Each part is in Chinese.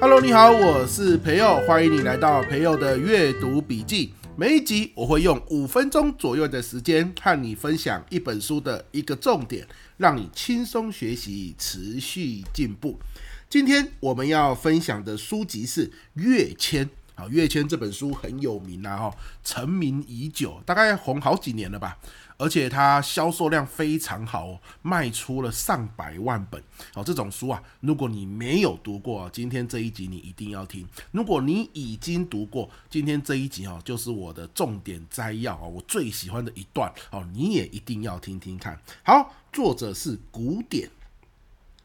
Hello，你好，我是培佑，欢迎你来到培佑的阅读笔记。每一集我会用五分钟左右的时间和你分享一本书的一个重点，让你轻松学习，持续进步。今天我们要分享的书籍是《跃迁》。好，《跃迁》这本书很有名啊，哈，成名已久，大概红好几年了吧。而且它销售量非常好哦，卖出了上百万本哦。这种书啊，如果你没有读过，今天这一集你一定要听；如果你已经读过，今天这一集哦，就是我的重点摘要啊，我最喜欢的一段哦，你也一定要听听看。好，作者是古典。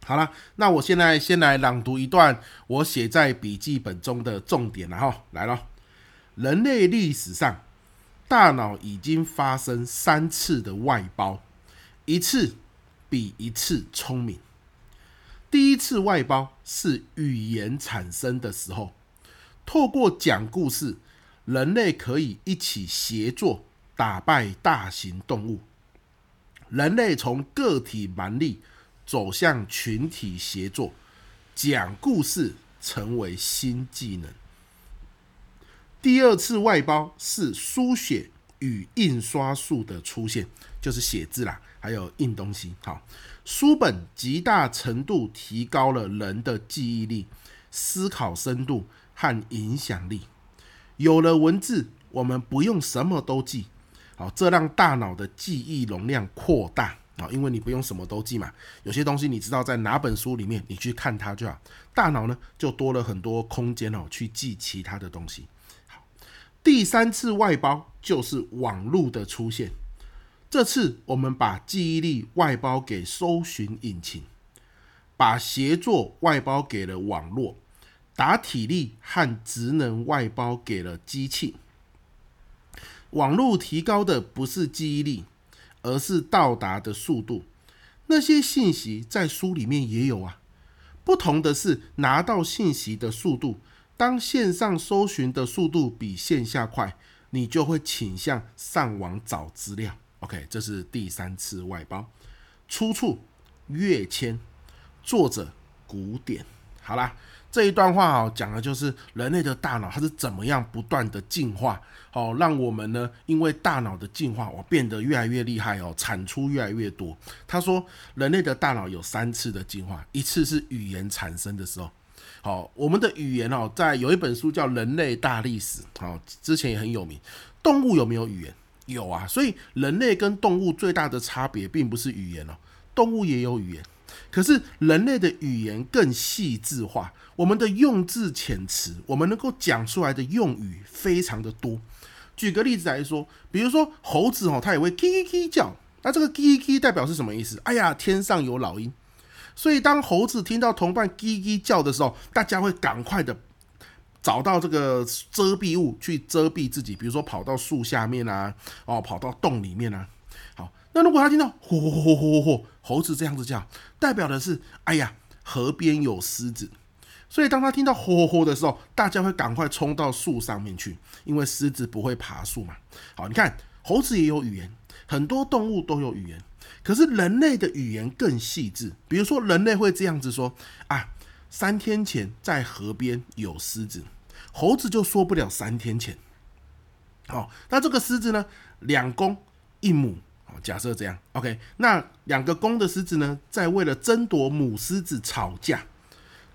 好了，那我现在先来朗读一段我写在笔记本中的重点了哈，来了，人类历史上。大脑已经发生三次的外包，一次比一次聪明。第一次外包是语言产生的时候，透过讲故事，人类可以一起协作打败大型动物。人类从个体蛮力走向群体协作，讲故事成为新技能。第二次外包是书写与印刷术的出现，就是写字啦，还有印东西。好，书本极大程度提高了人的记忆力、思考深度和影响力。有了文字，我们不用什么都记，好，这让大脑的记忆容量扩大啊，因为你不用什么都记嘛。有些东西你知道在哪本书里面，你去看它就好，大脑呢就多了很多空间哦，去记其他的东西。好第三次外包就是网络的出现，这次我们把记忆力外包给搜寻引擎，把协作外包给了网络，打体力和职能外包给了机器。网络提高的不是记忆力，而是到达的速度。那些信息在书里面也有啊，不同的是拿到信息的速度。当线上搜寻的速度比线下快，你就会倾向上网找资料。OK，这是第三次外包。出处：跃迁，作者：古典。好啦，这一段话哦，讲的就是人类的大脑它是怎么样不断的进化，哦，让我们呢，因为大脑的进化，我变得越来越厉害哦，产出越来越多。他说，人类的大脑有三次的进化，一次是语言产生的时候。好，我们的语言哦，在有一本书叫《人类大历史》，好，之前也很有名。动物有没有语言？有啊，所以人类跟动物最大的差别并不是语言哦，动物也有语言，可是人类的语言更细致化，我们的用字遣词，我们能够讲出来的用语非常的多。举个例子来说，比如说猴子哦，它也会叽叽叽叫，那这个叽叽叽代表是什么意思？哎呀，天上有老鹰。所以，当猴子听到同伴“叽叽”叫的时候，大家会赶快的找到这个遮蔽物去遮蔽自己，比如说跑到树下面啊，哦，跑到洞里面啊。那如果他听到“吼吼吼吼吼”，猴子这样子叫，代表的是“哎呀，河边有狮子”。所以，当他听到“吼吼吼”的时候，大家会赶快冲到树上面去，因为狮子不会爬树嘛。好，你看，猴子也有语言，很多动物都有语言。可是人类的语言更细致，比如说人类会这样子说啊，三天前在河边有狮子，猴子就说不了三天前。好，那这个狮子呢，两公一母，假设这样，OK，那两个公的狮子呢，在为了争夺母狮子吵架，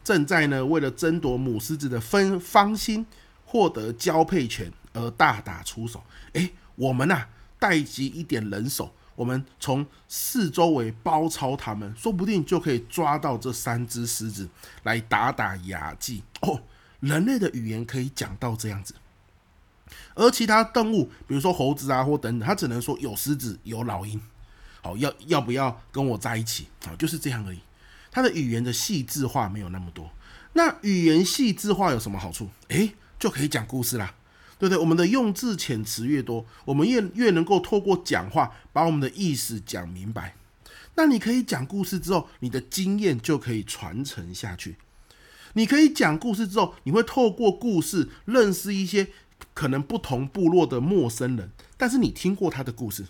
正在呢为了争夺母狮子的分芳心，获得交配权而大打出手。诶，我们呐带集一点人手。我们从四周围包抄他们，说不定就可以抓到这三只狮子来打打牙祭哦。人类的语言可以讲到这样子，而其他动物，比如说猴子啊或等等，它只能说有狮子有老鹰，好，要要不要跟我在一起？好，就是这样而已。它的语言的细致化没有那么多。那语言细致化有什么好处？诶，就可以讲故事啦。对不对？我们的用字遣词越多，我们越越能够透过讲话把我们的意思讲明白。那你可以讲故事之后，你的经验就可以传承下去。你可以讲故事之后，你会透过故事认识一些可能不同部落的陌生人，但是你听过他的故事，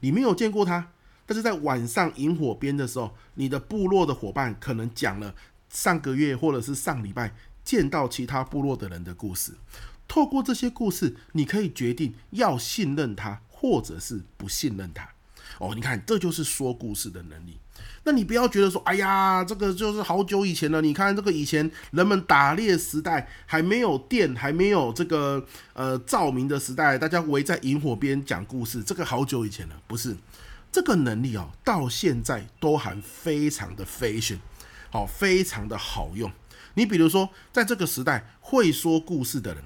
你没有见过他，但是在晚上营火边的时候，你的部落的伙伴可能讲了上个月或者是上礼拜见到其他部落的人的故事。透过这些故事，你可以决定要信任他，或者是不信任他。哦，你看，这就是说故事的能力。那你不要觉得说，哎呀，这个就是好久以前了。你看这个以前人们打猎时代，还没有电，还没有这个呃照明的时代，大家围在萤火边讲故事，这个好久以前了。不是这个能力哦，到现在都还非常的 fashion，好，非常的好用。你比如说，在这个时代会说故事的人。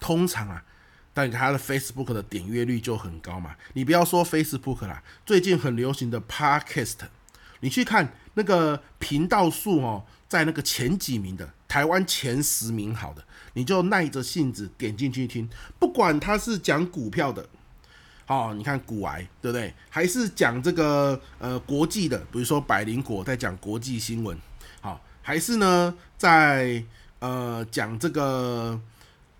通常啊，但他的 Facebook 的点阅率就很高嘛。你不要说 Facebook 啦，最近很流行的 Podcast，你去看那个频道数哦，在那个前几名的台湾前十名好的，你就耐着性子点进去听。不管他是讲股票的，哦，你看股癌对不对？还是讲这个呃国际的，比如说百灵果在讲国际新闻，好，还是呢在呃讲这个。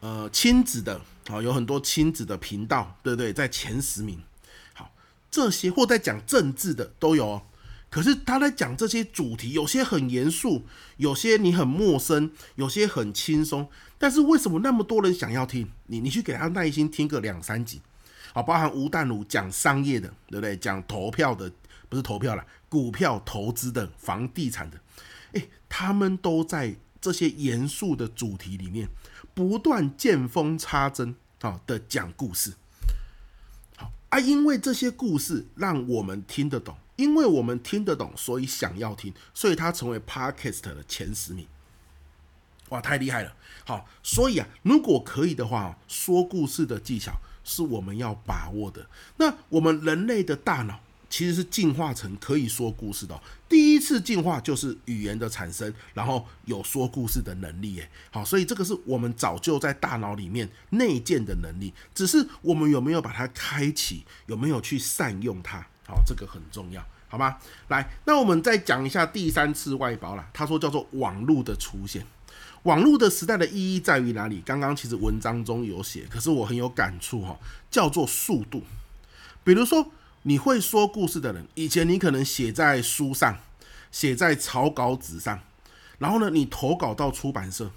呃，亲子的好，有很多亲子的频道，对不对？在前十名，好，这些或在讲政治的都有哦。可是他在讲这些主题，有些很严肃，有些你很陌生，有些很轻松。但是为什么那么多人想要听？你你去给他耐心听个两三集，好，包含吴淡如讲商业的，对不对？讲投票的，不是投票啦，股票投资的，房地产的，诶，他们都在这些严肃的主题里面。不断见缝插针，好的讲故事，好啊，因为这些故事让我们听得懂，因为我们听得懂，所以想要听，所以它成为 Podcast 的前十名。哇，太厉害了！好，所以啊，如果可以的话，说故事的技巧是我们要把握的。那我们人类的大脑。其实是进化成可以说故事的。第一次进化就是语言的产生，然后有说故事的能力。哎，好，所以这个是我们早就在大脑里面内建的能力，只是我们有没有把它开启，有没有去善用它？好，这个很重要，好吗？来，那我们再讲一下第三次外包啦。他说叫做网络的出现，网络的时代的意义在于哪里？刚刚其实文章中有写，可是我很有感触哈，叫做速度，比如说。你会说故事的人，以前你可能写在书上，写在草稿纸上，然后呢，你投稿到出版社，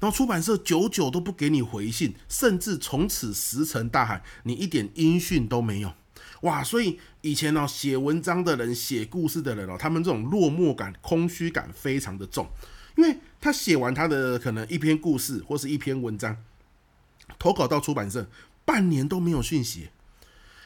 然后出版社久久都不给你回信，甚至从此石沉大海，你一点音讯都没有。哇，所以以前呢，写文章的人、写故事的人哦，他们这种落寞感、空虚感非常的重，因为他写完他的可能一篇故事或是一篇文章，投稿到出版社，半年都没有讯息。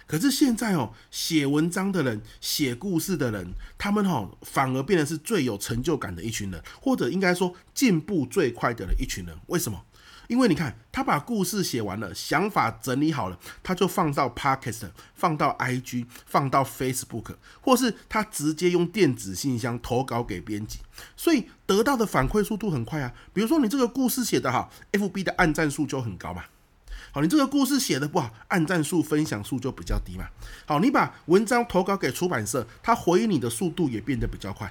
可是现在哦，写文章的人、写故事的人，他们哦反而变得是最有成就感的一群人，或者应该说进步最快的一群人。为什么？因为你看，他把故事写完了，想法整理好了，他就放到 Podcast，放到 IG，放到 Facebook，或是他直接用电子信箱投稿给编辑，所以得到的反馈速度很快啊。比如说你这个故事写得好，FB 的按赞数就很高嘛。好，你这个故事写的不好，按赞数、分享数就比较低嘛。好，你把文章投稿给出版社，他回应你的速度也变得比较快，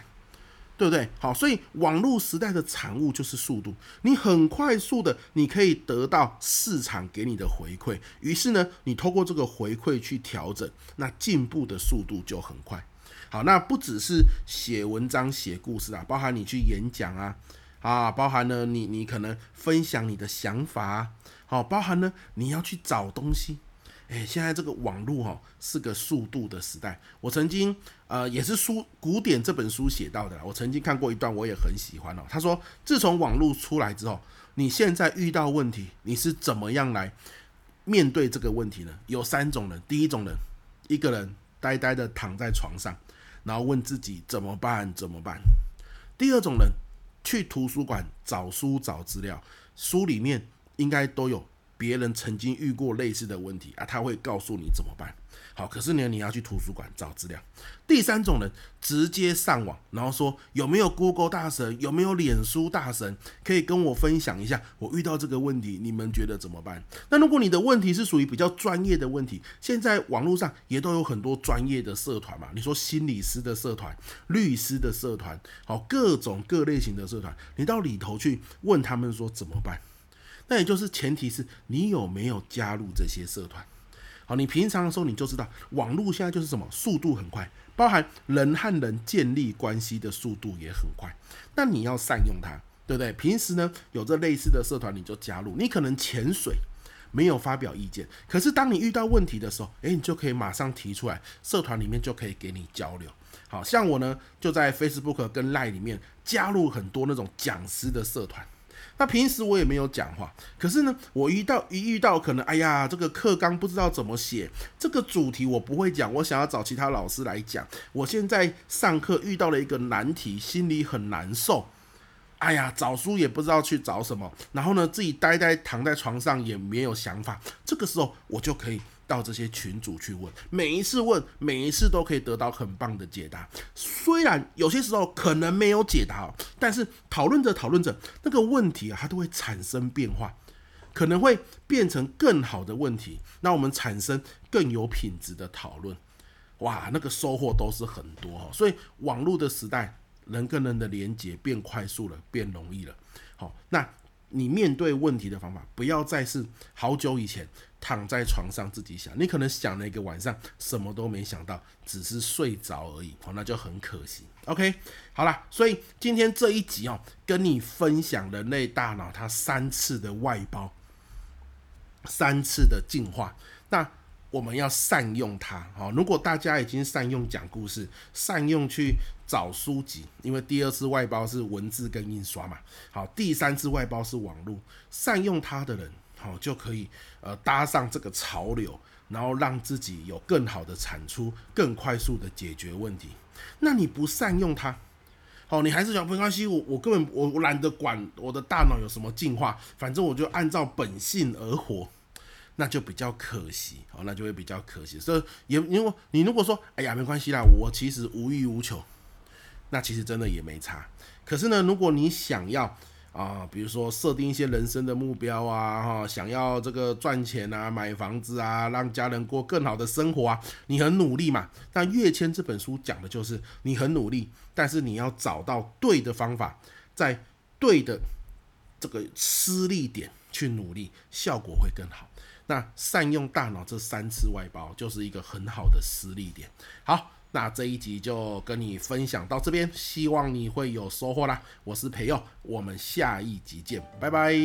对不对？好，所以网络时代的产物就是速度，你很快速的，你可以得到市场给你的回馈，于是呢，你透过这个回馈去调整，那进步的速度就很快。好，那不只是写文章、写故事啊，包含你去演讲啊，啊，包含呢，你你可能分享你的想法。好，包含呢，你要去找东西，诶，现在这个网络哈是个速度的时代。我曾经呃也是书《古典》这本书写到的，我曾经看过一段，我也很喜欢哦。他说，自从网络出来之后，你现在遇到问题，你是怎么样来面对这个问题呢？有三种人，第一种人，一个人呆呆的躺在床上，然后问自己怎么办？怎么办？第二种人，去图书馆找书找资料，书里面。应该都有别人曾经遇过类似的问题啊，他会告诉你怎么办。好，可是呢，你要去图书馆找资料。第三种人直接上网，然后说有没有 Google 大神，有没有脸书大神，可以跟我分享一下，我遇到这个问题，你们觉得怎么办？那如果你的问题是属于比较专业的问题，现在网络上也都有很多专业的社团嘛。你说心理师的社团、律师的社团，好，各种各类型的社团，你到里头去问他们说怎么办？那也就是前提是你有没有加入这些社团。好，你平常的时候你就知道，网络现在就是什么，速度很快，包含人和人建立关系的速度也很快。那你要善用它，对不对？平时呢，有这类似的社团你就加入，你可能潜水。没有发表意见，可是当你遇到问题的时候，诶，你就可以马上提出来，社团里面就可以给你交流。好像我呢，就在 Facebook 跟 Line 里面加入很多那种讲师的社团。那平时我也没有讲话，可是呢，我遇到一遇到可能，哎呀，这个课纲不知道怎么写，这个主题我不会讲，我想要找其他老师来讲。我现在上课遇到了一个难题，心里很难受。哎呀，找书也不知道去找什么，然后呢，自己呆呆躺在床上也没有想法。这个时候，我就可以到这些群组去问，每一次问，每一次都可以得到很棒的解答。虽然有些时候可能没有解答，但是讨论着讨论着，那个问题啊，它都会产生变化，可能会变成更好的问题。那我们产生更有品质的讨论，哇，那个收获都是很多哦。所以网络的时代。人跟人的连接变快速了，变容易了。好，那你面对问题的方法，不要再是好久以前躺在床上自己想，你可能想了一个晚上，什么都没想到，只是睡着而已。哦，那就很可惜。OK，好了，所以今天这一集哦，跟你分享人类大脑它三次的外包，三次的进化。那我们要善用它，好。如果大家已经善用讲故事，善用去找书籍，因为第二次外包是文字跟印刷嘛，好，第三次外包是网络，善用它的人，好，就可以呃搭上这个潮流，然后让自己有更好的产出，更快速的解决问题。那你不善用它，好，你还是想没关系，我我根本我我懒得管我的大脑有什么进化，反正我就按照本性而活。那就比较可惜，好，那就会比较可惜。所以也，因为你如果说，哎呀，没关系啦，我其实无欲无求，那其实真的也没差。可是呢，如果你想要啊、比如说设定一些人生的目标啊，哈，想要这个赚钱啊，买房子啊，让家人过更好的生活啊，你很努力嘛。那跃迁这本书讲的就是你很努力，但是你要找到对的方法，在对的这个施力点去努力，效果会更好。那善用大脑这三次外包就是一个很好的施力点。好，那这一集就跟你分享到这边，希望你会有收获啦。我是培佑，我们下一集见，拜拜。